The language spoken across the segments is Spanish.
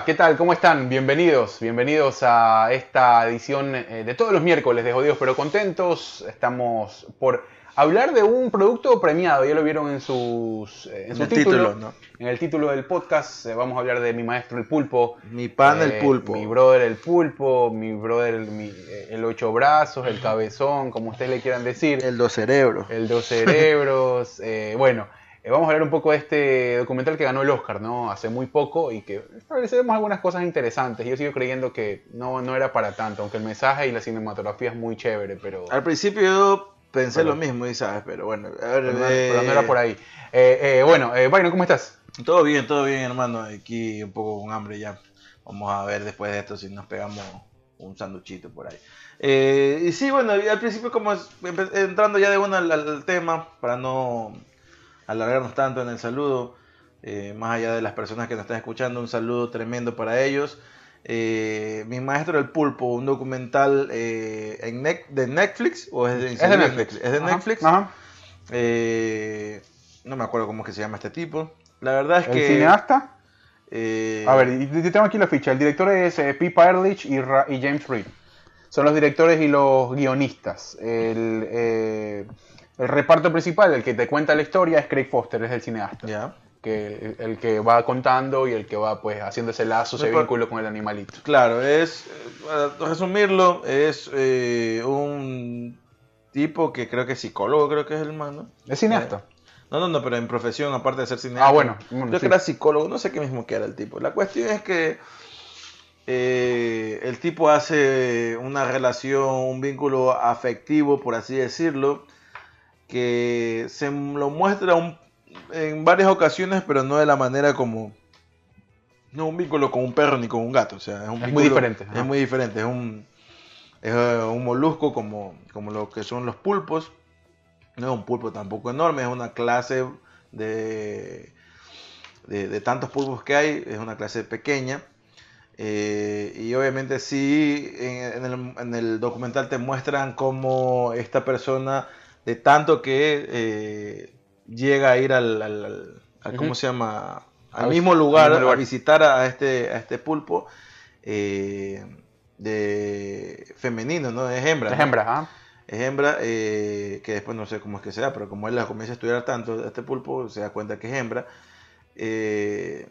Hola, ¿qué tal? ¿Cómo están? Bienvenidos, bienvenidos a esta edición eh, de todos los miércoles de Jodidos pero Contentos. Estamos por hablar de un producto premiado, ya lo vieron en, sus, eh, en su el título. título, ¿no? En el título del podcast eh, vamos a hablar de mi maestro el pulpo. Mi pan el pulpo. Mi brother el pulpo, mi brother el, mi- el ocho brazos, el cabezón, como ustedes le quieran decir. El dos cerebros. El dos cerebros. eh, bueno, eh, vamos a hablar un poco de este documental que ganó el Oscar, ¿no? Hace muy poco y que establecemos algunas cosas interesantes. Yo sigo creyendo que no, no era para tanto, aunque el mensaje y la cinematografía es muy chévere, pero, Al principio yo pensé lo mismo, y sabes, pero bueno. A ver, pero no, eh, pero no era por ahí. Eh, eh, bueno, Byron, ¿cómo estás? Todo bien, todo bien, hermano. Aquí un poco con hambre ya. Vamos a ver después de esto si nos pegamos un sanduchito por ahí. Eh, y sí, bueno, al principio como es- entrando ya de una al, al tema, para no alargarnos tanto en el saludo, eh, más allá de las personas que nos están escuchando, un saludo tremendo para ellos. Eh, mi maestro el pulpo, un documental eh, en Nec- de Netflix o es de, Es de Netflix. Es de Ajá, Netflix. Ajá. No me acuerdo cómo es que se llama este tipo. La verdad es El que. cineasta. A ver, y- y tengo aquí la ficha. El director es Pippa Ehrlich y, Ra- y James Reed. Son los directores y los guionistas. El, el reparto principal, el que te cuenta la historia, es Craig Foster, es el cineasta. Que, el que va contando y el que va pues haciendo ese lazo, ese vínculo con el animalito. Claro, es. eh, Para resumirlo, es eh, un tipo que creo que es psicólogo, creo que es el mano. Es cineasta. No, no, no, pero en profesión, aparte de ser cineasta. Ah, bueno, bueno, Creo sí. que era psicólogo, no sé qué mismo que era el tipo. La cuestión es que eh, el tipo hace una relación, un vínculo afectivo, por así decirlo, que se lo muestra un- en varias ocasiones, pero no de la manera como... No un vínculo con un perro ni con un gato, o sea, es, un Es muy diferente, Es muy diferente, es un, es eh, un molusco como, como lo que son los pulpos. No es un pulpo tampoco enorme, es una clase de, de, de tantos pulpos que hay, es una clase pequeña. Eh, y obviamente sí, en, en el, en el documental te muestran cómo esta persona, de tanto que eh, llega a ir al, al- al- al- ¿cómo se llama? A Al mismo lugar, a visitar a este, a este pulpo eh, de femenino, ¿no? Es hembra. Es ¿no? hembra, ¿ah? Es hembra, eh, que después no sé cómo es que sea, pero como él la comienza a estudiar tanto, este pulpo se da cuenta que es hembra, eh,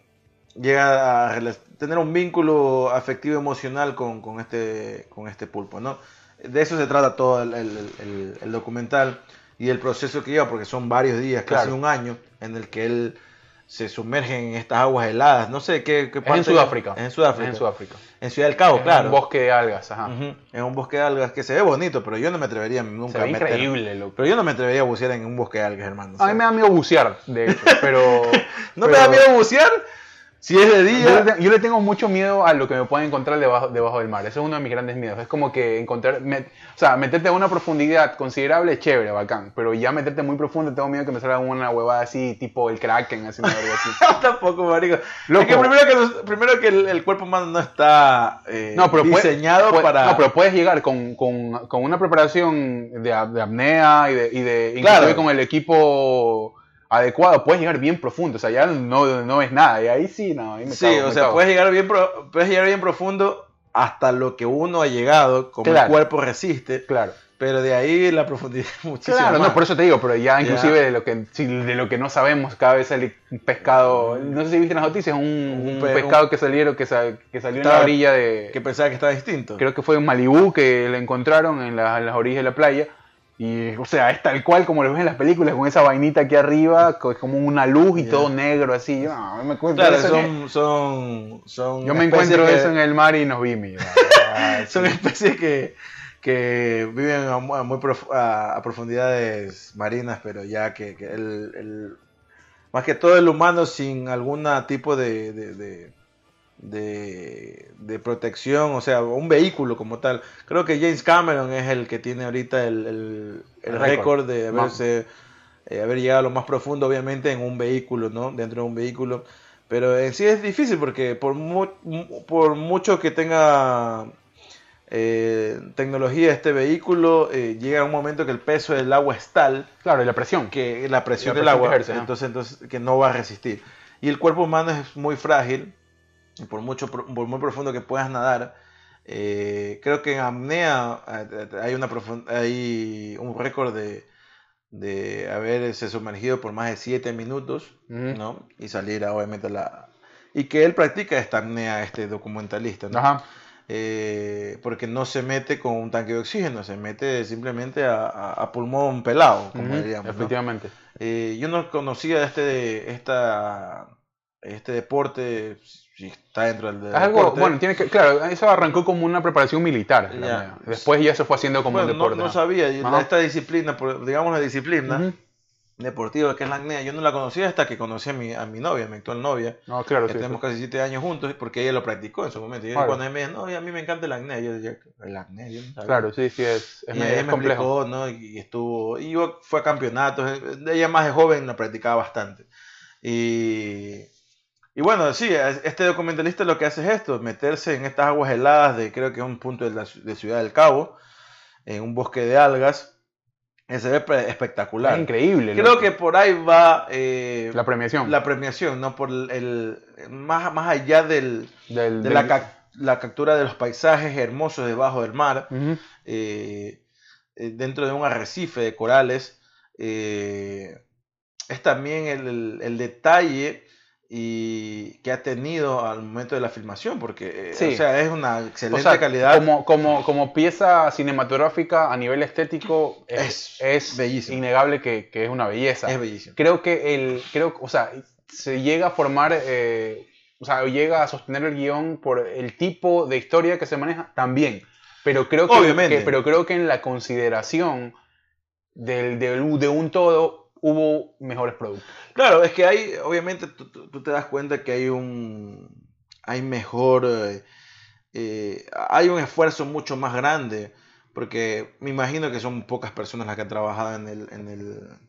llega a tener un vínculo afectivo emocional con, con este, con este pulpo, ¿no? De eso se trata todo el, el- el- el documental y el proceso que lleva, porque son varios días, casi Claro. un año, en el que él se sumerge en estas aguas heladas, no sé qué, qué Es en parte- Sudáfrica. Es en Sudáfrica. Es en Sudáfrica. En Ciudad del Cabo, Es claro. Un bosque de algas, ajá. En un bosque de algas que se ve bonito, pero yo no me atrevería nunca Se ve a meter- increíble, loco. Pero yo no me atrevería a bucear en un bosque de algas, hermano. o A mí me da miedo bucear, de hecho, pero... ¿No te pero- da miedo bucear? Si es de día. yo le tengo mucho miedo a lo que me pueda encontrar debajo, debajo del mar. Eso es uno de mis grandes miedos. Es como que encontrar, o sea, meterte a una profundidad considerable, chévere, bacán. Pero ya meterte muy profundo, tengo miedo que me salga una huevada así, tipo el Kraken, así, algo así. Tampoco, marico. Loco. Es que primero que, los- primero que el, el cuerpo humano no está eh, No, pero puede- diseñado puede- para. No, pero puedes llegar con, con- con una preparación de, de apnea y de, y de inclusive con el equipo adecuado, puedes llegar bien profundo. O sea, ya no, no ves nada. Y ahí sí, no, ahí me Sí, cago, o me sea, cago. puedes llegar, bien pro- puedes llegar bien profundo hasta lo que uno ha llegado, como Claro. el cuerpo resiste. Claro. Pero de ahí la profundidad es muchísimo. Claro, no, más. por eso te digo, pero ya inclusive de lo que de lo que no sabemos, cada vez sale un pescado, no sé si viste las noticias, un, un Un pe- pescado que salieron, que, que salió en la orilla de, Que pensaba que estaba distinto. creo que fue en Malibú, que lo encontraron en, la- en las orillas de la playa, y o sea, es tal cual como lo ves en las películas, con esa vainita aquí arriba, co- como una luz y todo negro así, yo, no, me encuentro Claro, eso son, son, son yo me encuentro que- eso en el mar y nos vi. Ah, Son especies que, que viven a, mu- a muy prof- a, a profundidades marinas, pero ya que, que el, el- más que todo el humano sin algún tipo de, de, de, de- de protección, o sea, un vehículo como tal. Creo que James Cameron es el que tiene ahorita el, el- el El récord. de haberse, eh, haber llegado a lo más profundo, obviamente, en un vehículo, ¿no? Dentro de un vehículo. Pero en sí es difícil porque por, mu- por mucho que tenga eh, tecnología este vehículo, eh, llega un momento que el peso del agua es tal Claro, y la presión. que la presión La del presión agua, entonces, entonces que no va a resistir. Y el cuerpo humano es muy frágil por, mucho, por muy profundo que puedas nadar, eh, creo que en apnea eh, hay, una hay un récord de, de haberse sumergido por más de 7 minutos, ¿no? Y salir obviamente la... Y que él practica esta apnea, este documentalista, ¿no? Eh, porque no se mete con un tanque de oxígeno, se mete simplemente a, pulmón pelado, como diríamos. Efectivamente. yo no conocía este, esta, este deporte está dentro del algo, bueno, tiene que, claro, eso arrancó como una preparación militar. Después ya se fue haciendo como un deporte. No, sabía, esta disciplina, digamos la disciplina deportiva que es la acnea, yo no la conocía hasta que conocí a mi, a mi novia, mi actual novia. No, claro, que tenemos casi siete años juntos porque ella lo practicó en su momento. Y cuando ella me dijo, no, a mí me encanta el acné, yo decía, el acné, yo no Claro, sí, sí, es, es y ella me complejo. explicó, ¿no? Y estuvo, y yo fue a campeonatos, ella más de joven la practicaba bastante. Y y bueno, sí, este documentalista lo que hace es esto, meterse en estas aguas heladas de creo que es un punto de la de Ciudad del Cabo, en un bosque de algas. Se ve espectacular. Es increíble. Creo que por ahí va eh, la premiación. La premiación, ¿no? Por el, más, más allá del, de La, captura de los paisajes hermosos debajo del mar, eh, eh, dentro de un arrecife de corales, es también el, el detalle y que ha tenido al momento de la filmación, porque eh, o sea, es una excelente calidad. Como, como, como, pieza cinematográfica a nivel estético es, es, innegable que, que, es una belleza. Es bellísimo. Creo que el, creo, o sea, se llega a formar, eh, o sea, llega a sostener el guion por el tipo de historia que se maneja también. Pero creo que, Obviamente. pero creo que en la consideración del, del, de un todo hubo mejores productos. Claro, es que hay, obviamente, tú, te das cuenta que hay un, hay mejor, eh, eh, hay un esfuerzo mucho más grande, porque me imagino que son pocas personas las que han trabajado en el, en el,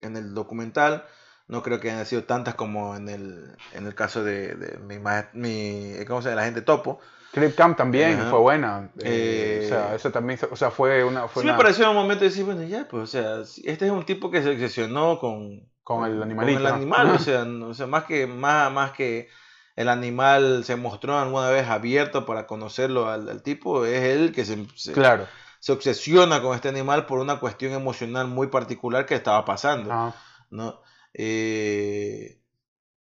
en el documental. No creo que hayan sido tantas como en el, en el caso de, de mi, mi, ¿cómo se llama? La gente topo. Clip Camp también fue buena. Eh, o sea, eso también, o sea, fue una... Fue sí me pareció un momento de decir, bueno, ya, pues, o sea, este es un tipo que se obsesionó con... Con el animalito. Con el animal, o sea, o sea, más que, más, más que el animal se mostró alguna vez abierto para conocerlo al, tipo, es él que se, claro. se obsesiona con este animal por una cuestión emocional muy particular que estaba pasando, ¿no? Eh,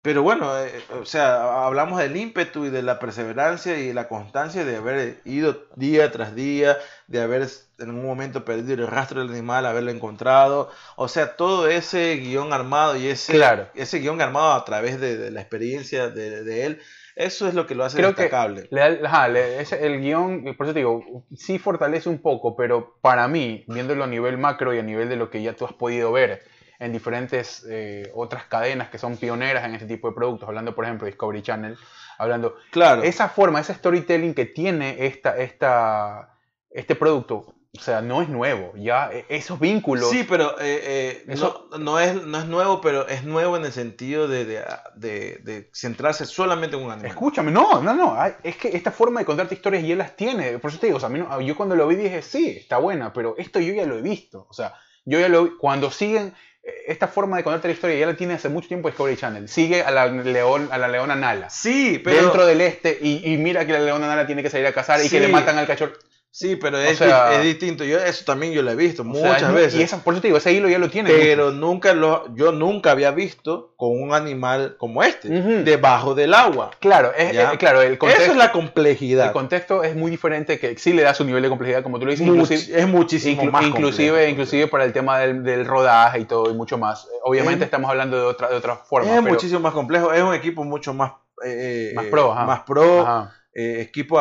pero bueno, eh, o sea, hablamos del ímpetu y de la perseverancia y la constancia de haber ido día tras día, de haber en un momento perdido el rastro del animal, haberlo encontrado. O sea, todo ese guion armado y ese, claro. ese guion armado a través de, la experiencia de, él, eso es lo que lo hace Creo destacable. el guion, por eso te digo, sí fortalece un poco, pero para mí, viéndolo a nivel macro y a nivel de lo que ya tú has podido ver, en diferentes eh, otras cadenas que son pioneras en este tipo de productos, hablando por ejemplo de Discovery Channel, hablando... Claro. Esa forma, ese storytelling que tiene esta, esta, este producto, o sea, no es nuevo, ya e, esos vínculos... Sí, pero eh, eh, eso, no, es, no es nuevo, pero es nuevo en el sentido de, de, de, centrarse solamente en un animal. Escúchame, no, no, no, es que esta forma de contarte historias ya las tiene, por eso te digo, o sea, a yo cuando lo vi dije, sí, está buena, pero esto yo ya lo he visto, o sea, yo ya lo vi, cuando siguen esta forma de contarte la historia ya la tiene hace mucho tiempo Discovery Channel. Sigue a la, león, a la leona Nala. Sí, pero... Dentro del este y, mira que la leona Nala tiene que salir a cazar y que le matan al cachorro. Sí, pero es, es, distinto. Yo eso también yo lo he visto muchas veces. Y esa, por eso te digo, ese hilo ya lo tiene. Pero nunca lo, yo nunca había visto con un animal como este, debajo del agua. Claro, es, claro, el contexto, Eso es la complejidad. El contexto es muy diferente, que sí le da su nivel de complejidad, como tú lo dices. es muchísimo más Inclusive, inclusive para el tema del, del, rodaje y todo, y mucho más. Obviamente estamos hablando de otra, de otra forma. Es muchísimo más complejo, es un equipo mucho más... Eh, más pro, Más pro, eh, equipo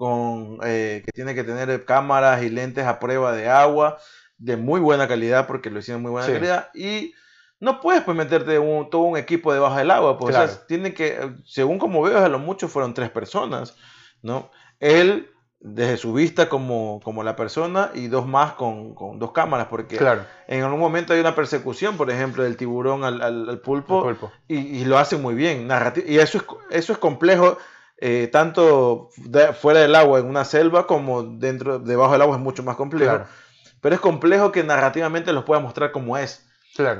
con, eh, que tiene que tener cámaras y lentes a prueba de agua de muy buena calidad porque lo hicieron muy buena calidad y no puedes pues meterte un, todo un equipo debajo del agua, pues tiene que, según como veo, a lo mucho fueron tres personas, ¿no? Él desde su vista como, como la persona y dos más con, con dos cámaras, porque en algún momento hay una persecución, por ejemplo, del tiburón al, al, pulpo, Y, lo hace muy bien, y eso es, eso es complejo eh, tanto fuera del agua en una selva como dentro debajo del agua es mucho más complejo. Pero es complejo que narrativamente los pueda mostrar como es.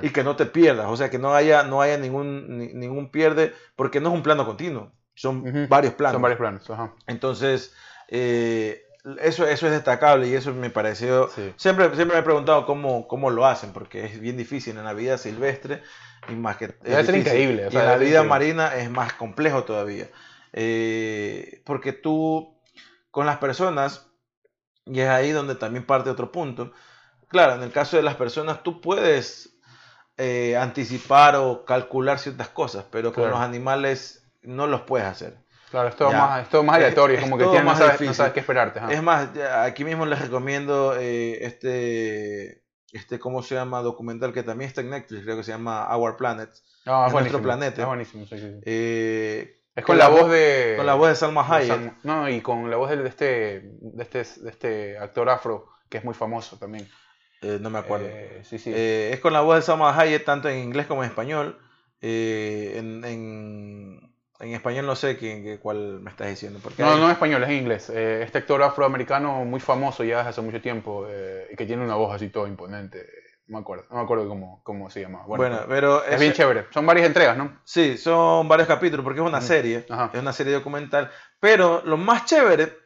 Y que no te pierdas, o sea, que no haya, no haya ningún, ningún pierde, porque no es un plano continuo. son Ujú. varios planos. Son varios planos. Ajá. Entonces, eh, eso, eso es destacable y eso me pareció... Sí. Siempre, siempre me he preguntado cómo, cómo lo hacen, porque es bien difícil en la vida silvestre y más que... es increíble, o Y sea, en la vida increíble. marina es más complejo todavía. Eh, porque tú, con las personas, y es ahí donde también parte otro punto, claro, en el caso de las personas tú puedes eh, anticipar o calcular ciertas cosas, pero con Claro. los animales no los puedes hacer. Claro, es todo, Ya. más, es todo más aleatorio, es, es como que tienes- no, más sabes, no sabes qué esperarte. ajá. Es más, ya aquí mismo les recomiendo eh, este, este, ¿cómo se llama? Documental que también está en Netflix, creo que se llama Our Planet. No, es nuestro buenísimo, planeta. Es buenísimo, sí, sí, sí. Eh, Es con la la voz de... con la voz de Salma Hayek. No, y con la voz de, de este, de, este, de este actor afro, que es muy famoso también. eh, no me acuerdo. Eh, sí, sí. Eh, es con la voz de Salma Hayek tanto en inglés como en español. En, en, en español no sé quién, cuál me estás diciendo. Porque no, hay- no es español, es en inglés. Este actor afroamericano muy famoso ya desde hace mucho tiempo y que tiene una voz así todo imponente. No me acuerdo, no me acuerdo cómo, cómo se llama. Bueno, bueno, pero es bien chévere. Son varias entregas, ¿no? Sí, son varios capítulos porque es una serie, Ajá. es una serie documental, pero lo más chévere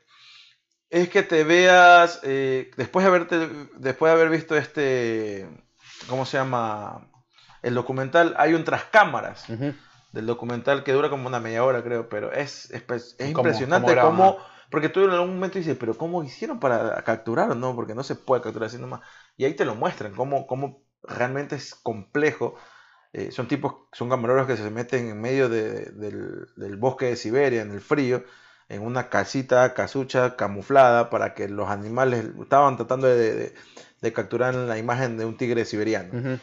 es que te veas, eh, después, de haberte, después de haber visto este, ¿cómo se llama? El documental, hay un tras cámaras Ujú. del documental que dura como una media hora creo, pero es, es, es ¿Cómo- impresionante cómo, porque tú en algún momento dices, pero ¿cómo hicieron para capturar o no? Porque no se puede capturar así nomás. Y ahí te lo muestran, cómo, cómo realmente es complejo. Eh, son tipos, son camareros que se meten en medio de- del, del bosque de Siberia, en el frío, en una casita, casucha, camuflada, para que los animales estaban tratando de, de- de capturar la imagen de un tigre siberiano Ujú.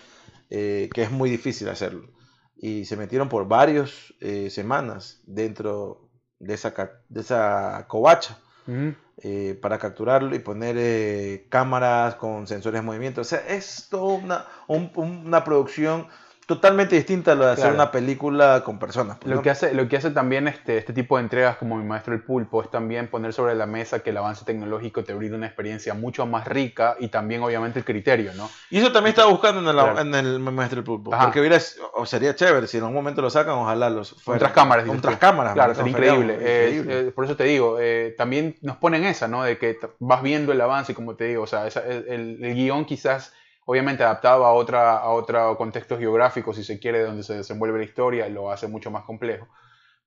eh, que es muy difícil hacerlo. Y se metieron por varias semanas dentro de esa, de esa covacha Ujú. Eh, para capturarlo y poner eh, cámaras con sensores de movimiento. O sea, es toda una, un- una producción totalmente distinta a lo de hacer Claro. una película con personas. pues, Lo ¿no? que hace, lo que hace también este, este tipo de entregas como Mi Maestro el Pulpo es también poner sobre la mesa que el avance tecnológico te brinda una experiencia mucho más rica y también obviamente el criterio, ¿no? Y eso también estaba buscando en el, Claro. en el Maestro del Pulpo. Ajá. Porque hubiera, o sería chévere, si en algún momento lo sacan, ojalá los fuera. Otras cámaras. Otras cámaras. Claro, sería increíble. Eh, increíble. eh, por eso te digo, eh, también nos ponen esa, ¿no? De que vas viendo el avance, como te digo, o sea, esa- el, el- el guion quizás, obviamente adaptado a otra, a otro contexto geográfico, si se quiere, donde se desenvuelve la historia, lo hace mucho más complejo.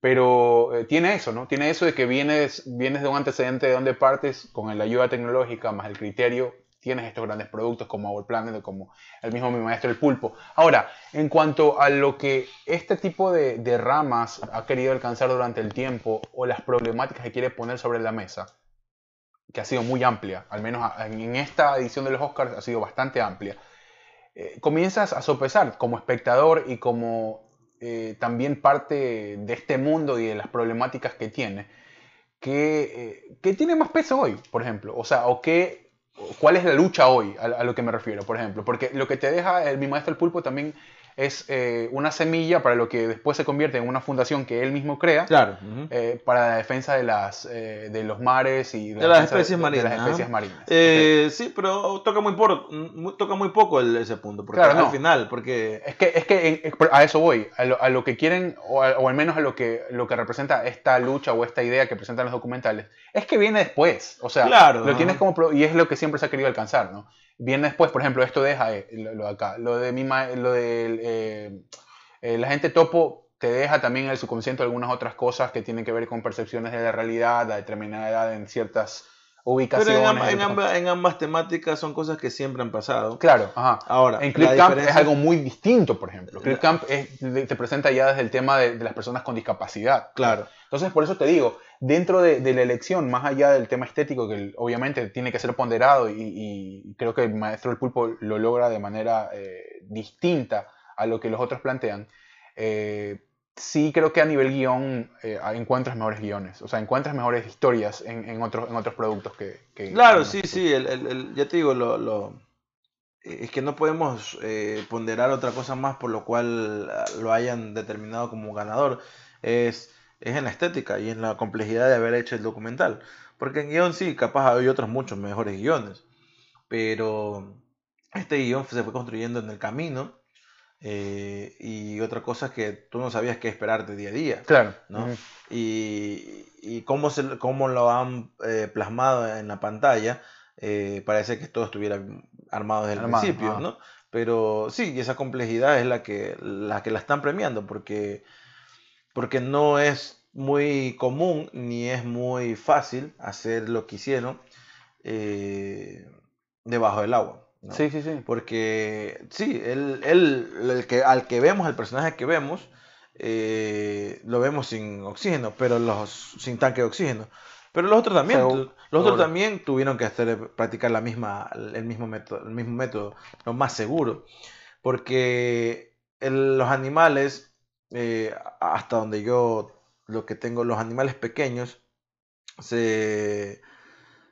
Pero eh, tiene eso, ¿no? Tiene eso de que vienes, vienes de un antecedente de donde partes, con la ayuda tecnológica más el criterio, tienes estos grandes productos como Our Planet o como el mismo Mi Maestro el Pulpo. Ahora, en cuanto a lo que este tipo de, de ramas ha querido alcanzar durante el tiempo o las problemáticas que quiere poner sobre la mesa, que ha sido muy amplia, al menos en esta edición de los Oscars ha sido bastante amplia, eh, comienzas a sopesar como espectador y como eh, también parte de este mundo y de las problemáticas que tiene, que, eh, tiene más peso hoy, por ejemplo, o sea, o que, o cuál es la lucha hoy, a, a lo que me refiero, por ejemplo, porque lo que te deja el, mi maestro el pulpo también es eh, una semilla para lo que después se convierte en una fundación que él mismo crea, Claro. eh, para la defensa de, las, eh, de los mares y De la las especies de- marinas, De las especies marinas. Eh, sí, pero toca muy, por, muy- toca muy poco el- ese punto. Porque Claro, al final, porque. Es que, es que en- a eso voy, a lo, a lo que quieren, o, a- o al menos a lo que, lo que representa esta lucha o esta idea que presentan los documentales, es que viene después. O sea, Claro, lo tienes como, pro- y es lo que siempre se ha querido alcanzar, ¿no? Viene después, por ejemplo, esto deja lo, lo acá, lo de, mi lo de eh, eh, la gente topo te deja también en el subconsciente algunas otras cosas que tienen que ver con percepciones de la realidad, a determinada edad en ciertas Pero ubicaciones. en, amba- en ambas, en ambas temáticas son cosas que siempre han pasado. Claro, ajá. Ahora, En Clip Camp es algo muy distinto, por ejemplo. Clip Camp es- te presenta ya desde el tema de, de las personas con discapacidad. Claro. Entonces, por eso te digo, dentro de, de la elección, más allá del tema estético, que obviamente tiene que ser ponderado y, y creo que el maestro del pulpo lo logra de manera eh, distinta a lo que los otros plantean, eh, sí creo que a nivel guion eh, encuentras mejores guiones, o sea, encuentras mejores historias en, en otros, en otros productos que... que- Claro, sí, sí. El, el- el- ya te digo, lo, lo- es que no podemos eh, ponderar otra cosa más por lo cual ah, lo hayan determinado como ganador. Es, es en la estética y en la complejidad de haber hecho el documental. Porque en guion sí, capaz hay otros muchos mejores guiones. Pero este guion se fue construyendo en el camino. Eh, y otra cosa es que tú no sabías qué esperar de día a día. Claro. ¿no? Y, y cómo, se, cómo lo han eh, plasmado en la pantalla, eh, parece que todo estuviera armado desde el Armado, principio. ¿no? Pero sí, y esa complejidad es la que la, que la están premiando, porque, porque no es muy común ni es muy fácil hacer lo que hicieron debajo del agua. ¿No? Sí, sí, sí. Porque sí, él, él el que, al que vemos, el personaje que vemos, eh, lo vemos sin oxígeno, pero los sin tanque de oxígeno. Pero los otros también, los otros también tuvieron que hacer, practicar la misma, el mismo método, el mismo método, lo más seguro, porque el- los animales, eh, hasta donde yo lo que tengo, los animales pequeños, se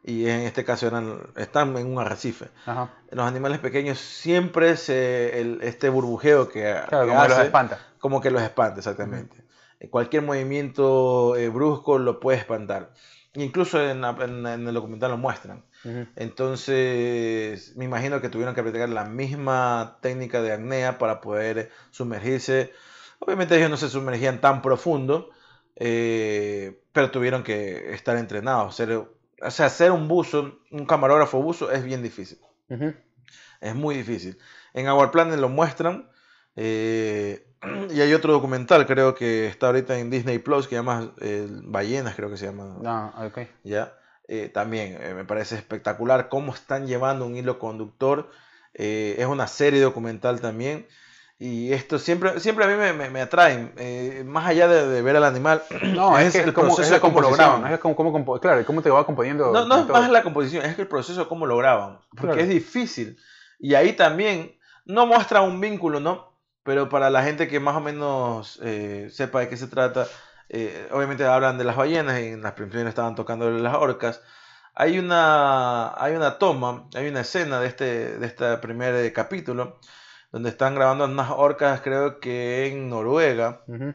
y en este caso eran, están en un arrecife Ajá. los animales pequeños siempre se, el- este burbujeo que, Claro, que como los hace, espanta. como que los espanta, exactamente. Eh, Cualquier movimiento eh, brusco lo puede espantar. Incluso en, la- en- en el documental lo muestran. Ujú. Entonces, me imagino que tuvieron que practicar la misma técnica de apnea para poder sumergirse. Obviamente ellos no se sumergían tan profundo, eh, pero tuvieron que estar entrenados. Ser, o sea, ser un buzo, un camarógrafo buzo es bien difícil. Es muy difícil. En Our Planet lo muestran. eh, y hay otro documental, creo que está ahorita en Disney Plus, que se llama eh, Ballenas, creo que se llama. Ah, ok. ¿ya? Eh, también me parece espectacular cómo están llevando un hilo conductor. Es una serie documental también. Y esto siempre, siempre a mí me, me, me atraen. eh, más allá de, de ver al animal. No, es, que es como, es de cómo lo graban, es como, cómo compo- claro, cómo te va componiendo. No, no es todo. más la composición, es el proceso cómo lo graban. Porque Claro. es difícil. Y ahí también no muestra un vínculo, ¿no? Pero para la gente que más o menos eh, sepa de qué se trata, eh, obviamente hablan de las ballenas y en las primeras estaban tocando las orcas. Hay una, hay una toma, hay una escena de este, de este primer capítulo donde están grabando unas orcas, creo que en Noruega. Ujú.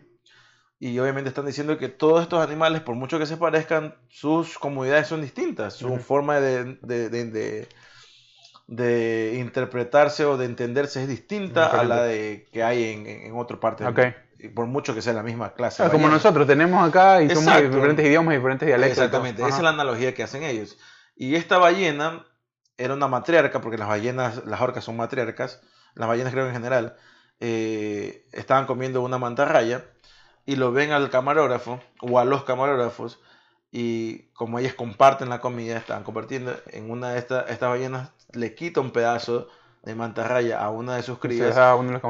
Y obviamente están diciendo que todos estos animales, por mucho que se parezcan, sus comunidades son distintas. Su Ujú. forma de, de, de- de- interpretarse o de entenderse es distinta a la de que hay en, en, otra parte del Ok. mundo. Y por mucho que sea la misma clase. De como nosotros tenemos acá y somos de Exacto. diferentes idiomas y diferentes dialectos. Exactamente, esa es la analogía que hacen ellos. Y esta ballena era una matriarca, porque las ballenas, las orcas son matriarcas, las ballenas creo en general, eh, estaban comiendo una mantarraya y lo ven al camarógrafo o a los camarógrafos y como ellas comparten la comida, estaban compartiendo, en una de estas, estas ballenas le quita un pedazo de mantarraya a una de sus crías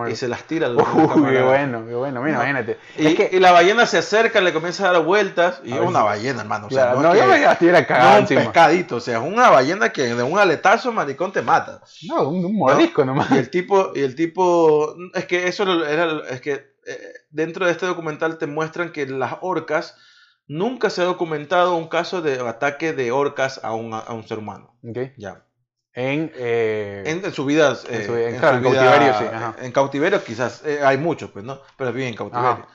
y se las tira Uy, qué bueno, qué bueno. Mira, No. imagínate. Y, es que, y la ballena se acerca, le comienza a dar vueltas y es una ballena, hermano. o sea, claro, no no, es yo que- me estuviera no un encima. pescadito, o sea, es una ballena que de un aletazo, maricón, te mata. No, un, un mordisco nomás. Y el tipo, y el tipo, es que eso era, es que eh, dentro de este documental te muestran que las orcas, nunca se ha documentado un caso de ataque de orcas a un, a un ser humano. Ok. Ya. En, eh, En, en su vida, En eh, su vida- en claro, su en vida- cautiverio, sí, ajá. En cautiverio quizás, eh, hay muchos, pues, ¿no? Pero bien en cautiverio.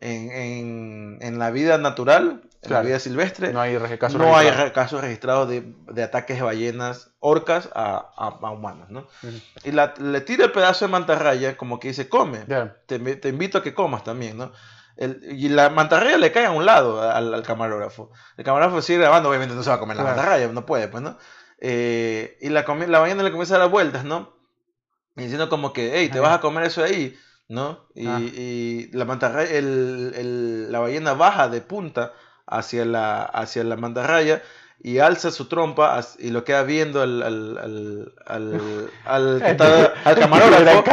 En, en, en la vida natural, en la Claro. vida silvestre, no hay casos no hay registrados. re- casos registrados de, de ataques de ballenas orcas a, a, a humanos, ¿no? Ujú. Y la- le tira el pedazo de mantarraya como que dice, come, Ya. te, te invito a que comas también, ¿no? El- y la mantarraya le cae a un lado al, al camarógrafo. El camarógrafo sigue grabando, obviamente no se va a comer la Claro. mantarraya, no puede, pues, ¿no? Eh, y la, la ballena le comienza a dar vueltas, ¿no? Y diciendo como que, hey, te vas a comer eso ahí, ¿no? Y, Ah. y la mantarraya, el, el- la ballena baja de punta hacia la, hacia la mantarraya y alza su trompa y lo queda viendo al, al, al, al, camarógrafo.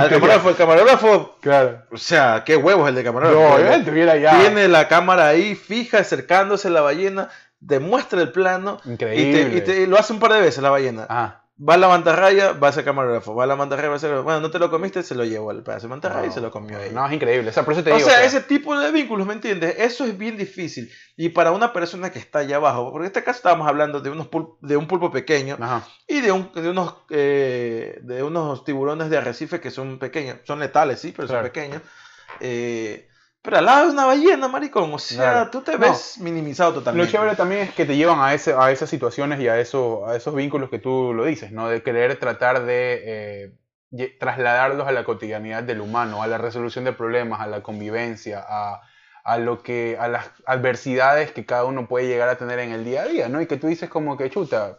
Al el camarógrafo, Claro. o sea, qué huevos el de No, camarógrafo. él tuviera ya. Tiene la cámara ahí fija, acercándose a la ballena, demuestra el plano y, Increíble. te, y te- y lo hace un par de veces la ballena. Ajá. Va a la mantarraya, va a ser camarógrafo. Va a la mantarraya, va a ser. Bueno, no te lo comiste, se lo llevó al pedazo de mantarraya y se lo comió ella. No, es increíble. O sea, por eso te o digo. sea, o sea, ese tipo de vínculos, ¿me entiendes? Eso es bien difícil. Y para una persona que está allá abajo, porque en este caso estábamos hablando de, unos de un pulpo pequeño Ajá. y de, un- de unos, eh, de unos tiburones de arrecife que son pequeños. Son letales, sí, pero Claro. son pequeños. Eh, pero al lado de una ballena, maricón. O sea, Claro. tú te No. ves minimizado Lo totalmente. chévere también es que te llevan a, ese, a esas situaciones y a, eso, a esos vínculos que tú lo dices, ¿no? De querer tratar de, eh, trasladarlos a la cotidianidad del humano, a la resolución de problemas, a la convivencia, a, a lo que, a las adversidades que cada uno puede llegar a tener en el día a día, ¿no? Y que tú dices como que chuta,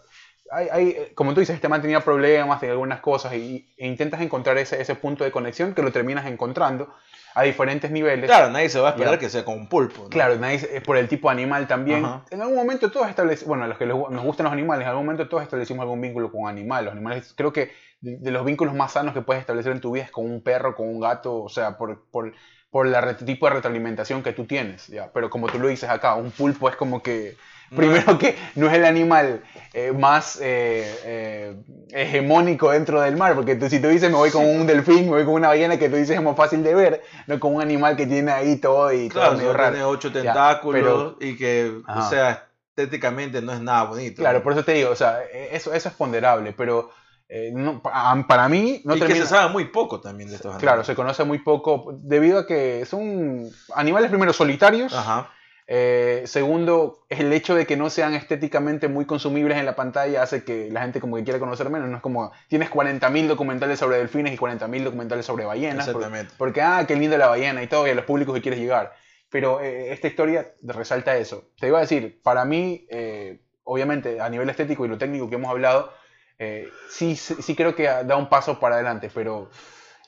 hay, hay- como tú dices, este man tenía problemas, tenía algunas cosas y, e intentas encontrar ese, ese punto de conexión que lo terminas encontrando a diferentes niveles. Claro, nadie se va a esperar Ya. que sea como un pulpo. ¿no? Claro, nadie se- es por el tipo animal también. Ajá. En algún momento todos establecimos, bueno, a los que les nos gustan los animales, en algún momento todos establecimos algún vínculo con un animal. Los animales, creo que de, de los vínculos más sanos que puedes establecer en tu vida es con un perro, con un gato, o sea, por, por, por el tipo de retroalimentación que tú tienes, ¿ya? Pero como tú lo dices acá, un pulpo es como que. Primero que no es el animal eh, más eh, eh, hegemónico dentro del mar, porque tú, si tú dices me voy con un delfín, me voy con una ballena que tú dices es más fácil de ver, no con un animal que tiene ahí todo y todo Claro, medio solo raro. tiene ocho Ya, tentáculos y que, o Ajá. sea, estéticamente no es nada bonito. Claro, por eso te digo, o sea, e- eso, eso es ponderable, pero eh, no, pa- para mí no y que termina... se sabe muy poco también de estos Claro, animales. se conoce muy poco debido a que son animales primero solitarios, Ajá. Eh, segundo, el hecho de que no sean estéticamente muy consumibles en la pantalla hace que la gente como que quiera conocer menos, no es como tienes 40.000 documentales sobre delfines y 40.000 documentales sobre ballenas, Exactamente. porque, ah, qué linda la ballena y todo, y a los públicos que quieres llegar. Pero eh, esta historia resalta eso. Te iba a decir, para mí, eh, obviamente, a nivel estético y lo técnico que hemos hablado, eh, sí sí creo que da un paso para adelante, pero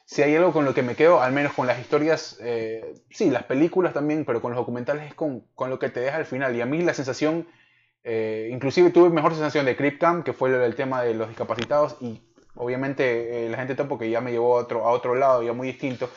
si hay algo con lo que me quedo, al menos con las historias, eh, sí, las películas también, pero con los documentales es con, con lo que te deja al final. Y a mí la sensación, eh, inclusive tuve mejor sensación de Crip Camp, que fue el, el tema de los discapacitados, y obviamente eh, la gente topo que ya me llevó a otro, a otro lado, ya muy distinto.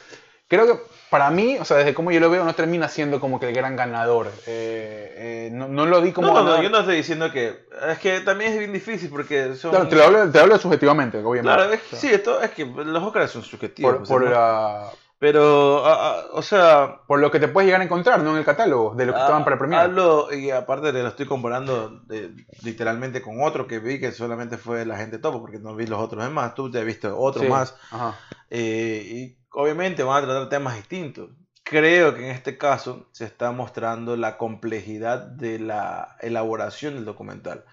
Creo que para mí, o sea, desde como yo lo veo, no termina siendo como que el gran ganador. Eh, eh, no, no lo di como No, no, no, yo no estoy diciendo que. Es que también es bien difícil porque son. Claro, te lo hablo, te lo hablo subjetivamente, obviamente. Claro, es, O sea, sí, esto, es que los Oscars son subjetivos. por, por la- Pero, a- a- o sea. por lo que te puedes llegar a encontrar, ¿no? En el catálogo, de lo que Ah, estaban para premiar. Hablo, y aparte te lo estoy comparando de- literalmente con otro que vi que solamente fue la gente topo, porque no vi los otros demás. Tú te has visto otro Sí, más. Ajá. eh, y obviamente van a tratar temas distintos. Creo que en este caso se está mostrando la complejidad de la elaboración del documental.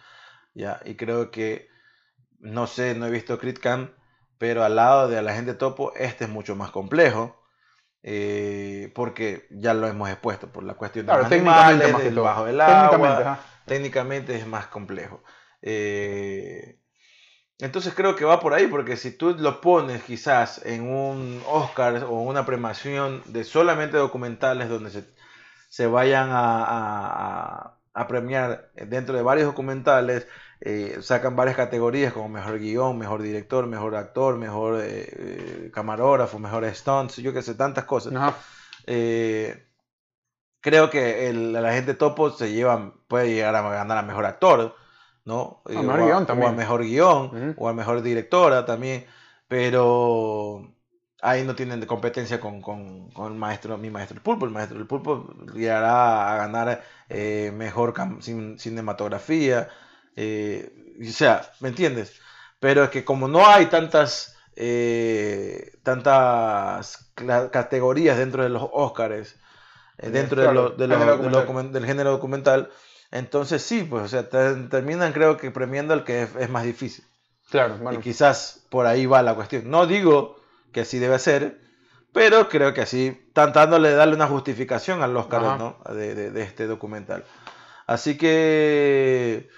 ¿ya? Y creo que, no sé, no he visto Crit Camp, pero al lado de la gente topo, este es mucho más complejo. eh, porque ya lo hemos expuesto por la cuestión de Claro, los técnicamente animales, más del bajo del agua, técnicamente es más complejo. Eh, entonces creo que va por ahí, porque si tú lo pones quizás en un Oscar o una premiación de solamente documentales donde se, se vayan a, a- a- a premiar dentro de varios documentales, eh, sacan varias categorías como mejor guion, mejor director, mejor actor, mejor eh, eh, camarógrafo, mejor stunts, yo que sé, tantas cosas. Eh, creo que el, la gente topo se lleva, puede llegar a ganar a mejor actor, ¿no? A Eh, mejor o, a, guion o a mejor guion, o a mejor directora también, pero ahí no tienen competencia con, con, con el maestro, mi maestro el pulpo. El maestro del pulpo llegará a ganar eh, mejor cinematografía, eh, o sea, ¿me entiendes? Pero es que como no hay tantas eh, tantas categorías dentro de los Óscares, dentro de Claro, lo- de lo- género de lo documental. documen- del género documental, entonces sí, pues, o sea, te- terminan creo que premiando al que es, es más difícil. Claro, bueno. Y quizás por ahí va la cuestión. No digo que así debe ser, pero creo que así, tratándole de darle una justificación al Oscar. ¿no? de, de- de este documental. Así que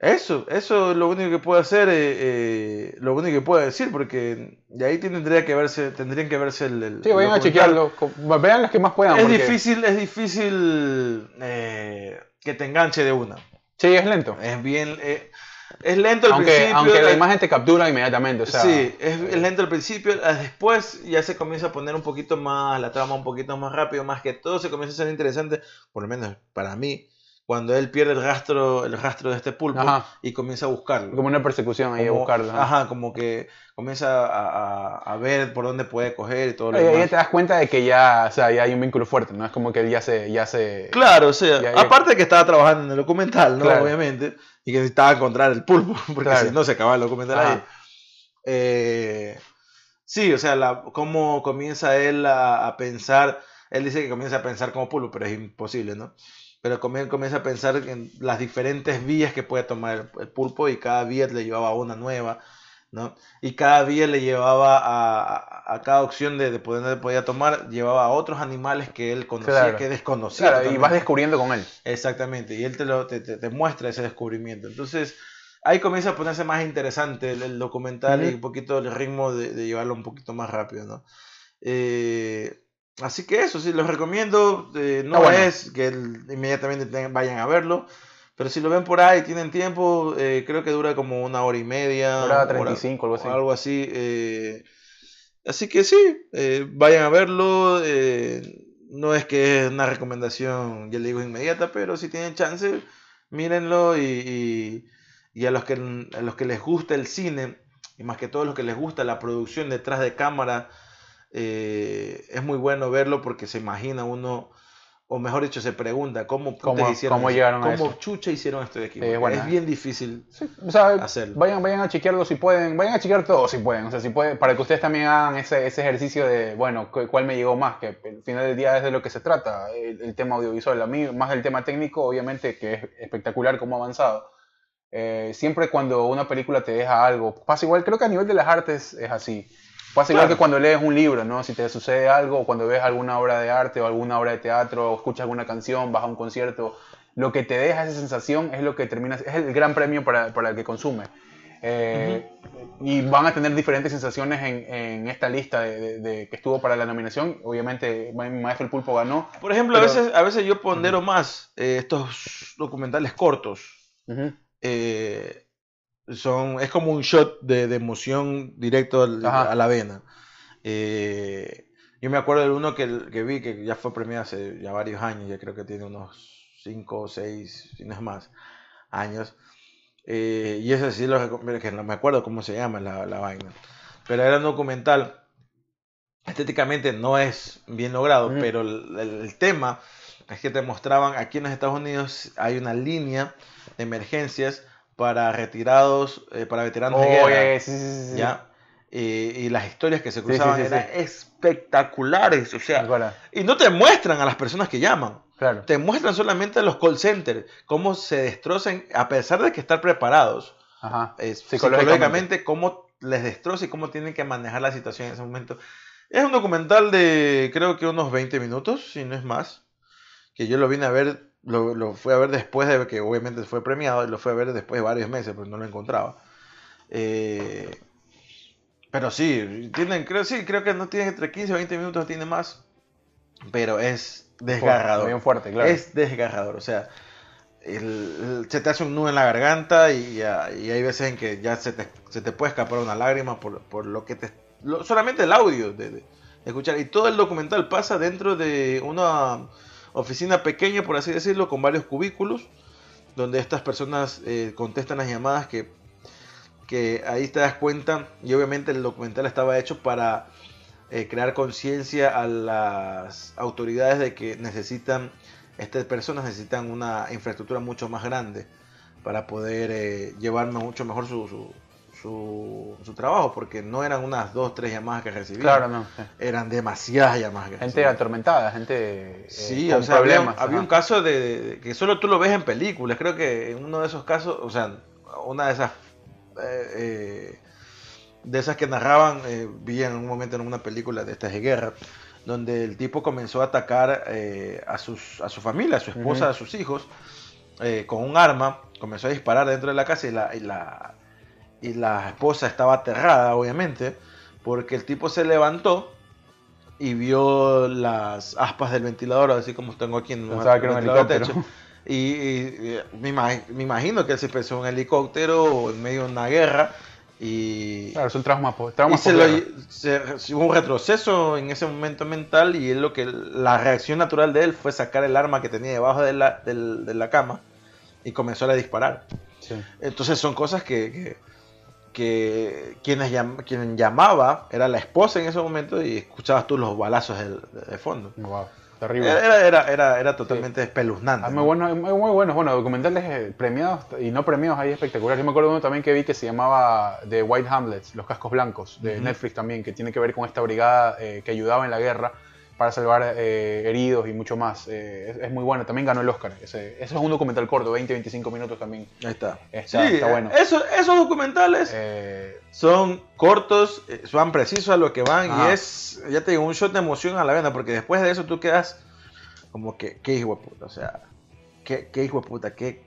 eso, eso es lo único que puedo hacer, eh, eh, lo único que puedo decir, porque de ahí tendría que verse, tendrían que verse el, el- Sí, vayan a chequearlo. Vean las que más puedan. Es porque- difícil, es difícil eh, que te enganche de una. Sí, es lento. Es bien, eh, es lento al Aunque, principio. aunque la eh, imagen te captura inmediatamente. O sea, sí, es, es lento al principio, ah, después ya se comienza a poner un poquito más, la trama un poquito más rápido, más que todo se comienza a ser interesante, por lo menos para mí, cuando él pierde el rastro, el rastro de este pulpo Ajá. y comienza a buscarlo. Como una persecución ahí a Como- buscarlo. ajá. Ajá, como que comienza a, a- a ver por dónde puede coger y todo lo ahí demás. te das cuenta de que ya, o sea, ya hay un vínculo fuerte, ¿no? Es como que él ya se... Ya se Claro, o sea, ya- aparte de que estaba trabajando en el documental, ¿no? Claro. Obviamente, y que necesitaba encontrar el pulpo, porque Claro. si no se acababa el documental Ajá. ahí. Eh, sí, o sea, la, cómo comienza él a, a pensar, él dice que comienza a pensar como pulpo, pero es imposible, ¿no? Pero comienza a pensar en las diferentes vías que puede tomar el, el pulpo y cada vía le llevaba una nueva. ¿no? Y cada día le llevaba a, a, cada opción de, de poder podía tomar, llevaba a otros animales que él conocía, que desconocía. Claro, y vas descubriendo con él. Exactamente, y él te, lo, te, te, muestra ese descubrimiento. Entonces, ahí comienza a ponerse más interesante el, documental y un poquito el ritmo de, de, llevarlo un poquito más rápido, ¿no? Eh, así que eso, sí, los recomiendo. Eh, no es que inmediatamente vayan a verlo. Pero si lo ven por ahí, tienen tiempo, eh, creo que dura como una hora y media. Hora 35, algo así. Algo así. así que sí, vayan a verlo. no es que es una recomendación, ya le digo, inmediata, pero si tienen chance, mírenlo y, y, a, los que, a los que les gusta el cine, y más que todo a los que les gusta la producción detrás de cámara, eh, es muy bueno verlo porque se imagina uno, o mejor dicho, se pregunta cómo, ¿Cómo, hicieron cómo llegaron a cómo chucha hicieron esto de aquí. es bien difícil hacerlo. Vayan, vayan a chequearlo si pueden, vayan a chequear todo si pueden, o sea, si pueden, para que ustedes también hagan ese, ese ejercicio de, bueno, cuál me llegó más, que al final del día es de lo que se trata, el, tema audiovisual, a mí más del tema técnico, obviamente que es espectacular cómo ha avanzado. Eh, siempre cuando una película te deja algo, pasa igual, creo que a nivel de las artes es así Pasa igual que cuando lees un libro, ¿no? Si te sucede algo, cuando ves alguna obra de arte o alguna obra de teatro, o escuchas alguna canción, vas a un concierto, lo que te deja esa sensación es lo que termina, es el gran premio para, para el que consume. Eh, y van a tener diferentes sensaciones en, en esta lista de, que estuvo para la nominación. Obviamente, Maestro El Pulpo ganó. Por ejemplo, a, veces, a veces yo pondero más eh, estos documentales cortos son, es como un shot de, emoción directo a la vena. Eh, yo me acuerdo de uno que, que, vi que ya fue premiado hace ya varios años, ya creo que tiene unos 5 o 6, si no es más, años. Eh, y ese sí lo que no me acuerdo cómo se llama la, la, vaina. Pero era un documental. Estéticamente no es bien logrado, pero el, el, tema es que te mostraban aquí en los Estados Unidos hay una línea de emergencias para retirados, eh, para veteranos de guerra. Sí, sí, sí, ¿ya? Y, las historias que se cruzaban eran espectaculares, o sea, y no te muestran a las personas que llaman, claro. te muestran solamente a los call centers, cómo se destrozan, a pesar de que estar preparados Ajá. psicológicamente, cómo les destroza y cómo tienen que manejar la situación en ese momento. Es un documental de creo que unos 20 minutos, si no es más, que yo lo vine a ver lo, lo fui a ver después de que obviamente fue premiado y lo fue a ver después de varios meses, pero no lo encontraba. Eh, pero sí, tienen, creo, sí, creo que no tiene entre 15 o 20 minutos, tiene más. Pero es desgarrador. Bien fuerte, claro. Es desgarrador. O sea, se te hace un nudo en la garganta y, y, hay veces en que ya se te, se te puede escapar una lágrima por, por lo que te. solamente el audio de, de, escuchar. Y todo el documental pasa dentro de una oficina pequeña, por así decirlo, con varios cubículos, donde estas personas eh, contestan las llamadas que, que ahí te das cuenta, y obviamente el documental estaba hecho para eh, crear conciencia a las autoridades de que necesitan, estas personas necesitan una infraestructura mucho más grande para poder eh, llevar mucho mejor su, su, trabajo, porque no eran unas dos, tres llamadas que recibían. Claro, no. Eran demasiadas llamadas que Gente atormentada, gente eh, sí, con problemas. Había, un caso de, que solo tú lo ves en películas. Creo que en uno de esos casos, o sea, una de esas eh, eh, de esas que narraban, vi en un momento en una película de estas de guerra, donde el tipo comenzó a atacar a, sus, a su familia, a su esposa, a sus hijos, con un arma, comenzó a disparar dentro de la casa y la, y la y la esposa estaba aterrada, obviamente, porque el tipo se levantó y vio las aspas del ventilador, así como tengo aquí en un techo. Y, me, imagino que él se pensó en un helicóptero o en medio de una guerra. Y, claro, es un trauma, y se, hubo un retroceso en ese momento mental y él lo que la reacción natural de él fue sacar el arma que tenía debajo de la, de, la cama y comenzó a disparar. Entonces son cosas que que quienes quien llamaba era la esposa en ese momento y escuchabas tú los balazos de, fondo. terrible. Era, era, era, era totalmente espeluznante. Ah, muy, bueno, muy, buenos, bueno, documentales eh, premiados y no premiados ahí espectaculares. Yo me acuerdo uno también que vi que se llamaba The White Hamlets, Los Cascos Blancos, de Netflix también, que tiene que ver con esta brigada eh, que ayudaba en la guerra para salvar eh, heridos y mucho más. Eh, es, es muy bueno, también ganó el Oscar. Ese, ese es un documental corto, 20-25 minutos también. Ahí está. Está- sí, está bueno. eso- esos documentales Eh, son cortos, eh, van precisos a lo que van y es, ya te digo, un shot de emoción a la vena, porque después de eso tú quedas como que, qué hijo de puta, o sea, qué, qué hijo de puta, qué,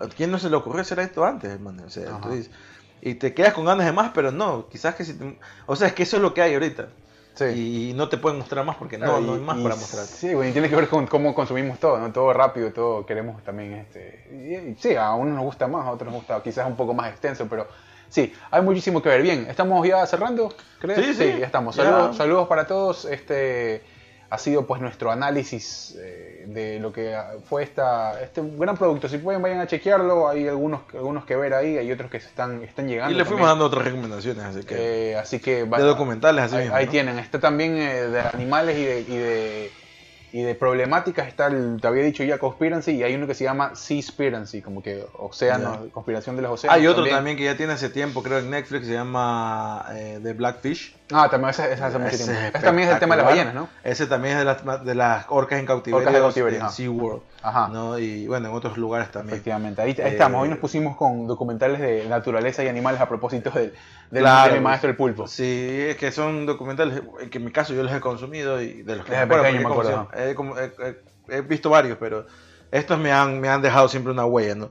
¿a quién no se le ocurrió hacer esto antes, hermano? O sea, tú dices, y te quedas con ganas de más, pero no, quizás que si, te- o sea, es que eso es lo que hay ahorita. Sí. Y no te pueden mostrar más porque no, Claro, no hay más para mostrar. Sí, bueno, y tiene que ver con cómo consumimos todo, ¿no? Todo rápido, todo queremos también, este... y- sí, a unos nos gusta más, a otros nos gusta quizás un poco más extenso, pero sí, hay muchísimo que ver. Bien, ¿estamos ya cerrando? ¿Crees? Sí, sí, ya estamos. Saludos, saludos para todos. Este ha sido pues nuestro análisis eh, de lo que fue esta, este gran producto. Si pueden, vayan a chequearlo. Hay algunos, algunos que ver ahí, hay otros que se están, están llegando. Y le fuimos también. dando otras recomendaciones, así que... Eh, así que va- de documentales, así ahí, mismo, ahí ¿no? tienen. Está también eh, de animales y de, y de y de problemáticas. Está el, te había dicho ya Conspiracy y hay uno que se llama Seaspiracy, como que océano, conspiración de los océanos. Hay otro también. que ya tiene hace tiempo, creo en Netflix, se llama eh, The Blackfish. Ah, también ese, ese hace mucho tiempo. Ese también es el tema de las ballenas, ¿no? Ese también es de las, de las orcas en cautiverio, Orcas en cautiverio, en. SeaWorld. Ajá. ¿no? Y bueno, en otros lugares también. Efectivamente, ahí, ahí Eh, estamos. Hoy nos pusimos con documentales de naturaleza y animales a propósito del, del, Claro. del maestro del pulpo. Sí, es que son documentales eh, que en mi caso yo los he consumido y de los que Desde me acuerdo, pequeño me acuerdo, he he- he- visto varios, pero estos me han, me han dejado siempre una huella, ¿no?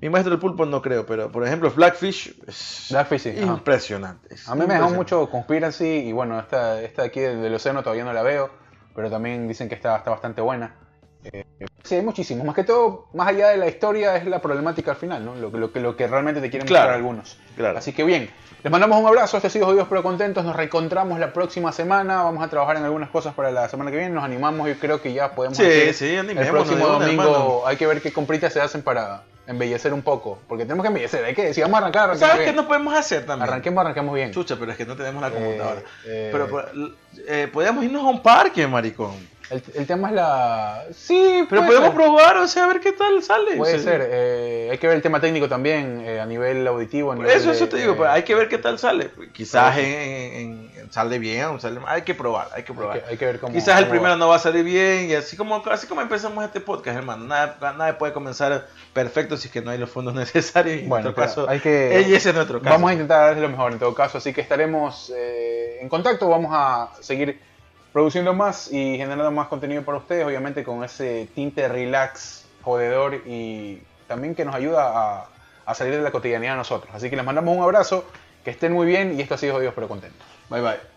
Mi maestro del pulpo no creo, pero por ejemplo Blackfish es Blackfish, sí, impresionante. es A mí me dejó impresionante. mucho Conspiracy y bueno, esta, esta de aquí del, del océano todavía no la veo, pero también dicen que está, está bastante buena. Eh, sí, hay muchísimos. Más que todo, más allá de la historia, es la problemática al final, ¿no? Lo, que- lo, que, lo que realmente te quieren Claro, mostrar algunos. claro. Así que bien, les mandamos un abrazo. Este ha sido Jodidos pero Contentos. Nos reencontramos la próxima semana. Vamos a trabajar en algunas cosas para la semana que viene. Nos animamos y creo que ya podemos Sí, hacer sí, el animémonos próximo domingo. hermano. Hay que ver qué compritas se hacen para embellecer un poco. Porque tenemos que embellecer. Hay que, si vamos a arrancar, arranquemos ¿Sabes qué bien. no podemos hacer también? Arranquemos, arranquemos bien. Chucha, pero es que no tenemos la Eh, computadora. eh, Pero pues, eh, podríamos irnos a un parque, maricón. El, el tema es la. Sí, Pero podemos ser. probar, o sea, a ver qué tal sale. Puede O sea, ser. eh, hay que ver el tema técnico también eh, a nivel auditivo. a nivel eso, de- eso te digo, eh, pues, hay que ver qué tal sale. Quizás Pero- en, en- en- sale bien, sale mal. Hay que probar, hay que hay probar. que, hay que ver cómo. Quizás el primero va. no va a salir bien y así como, así como empezamos este podcast, hermano. Nada, nada puede comenzar perfecto si es que no hay los fondos necesarios. En Bueno, nuestro pero caso, hay que. y ese es nuestro caso. Vamos a intentar darles lo mejor en todo caso, así que estaremos eh, en contacto, vamos a seguir produciendo más y generando más contenido para ustedes, obviamente con ese tinte relax, jodedor y también que nos ayuda a, salir de la cotidianidad a nosotros. Así que les mandamos un abrazo, que estén muy bien y esto ha sido Jodidos pero contentos. Bye bye.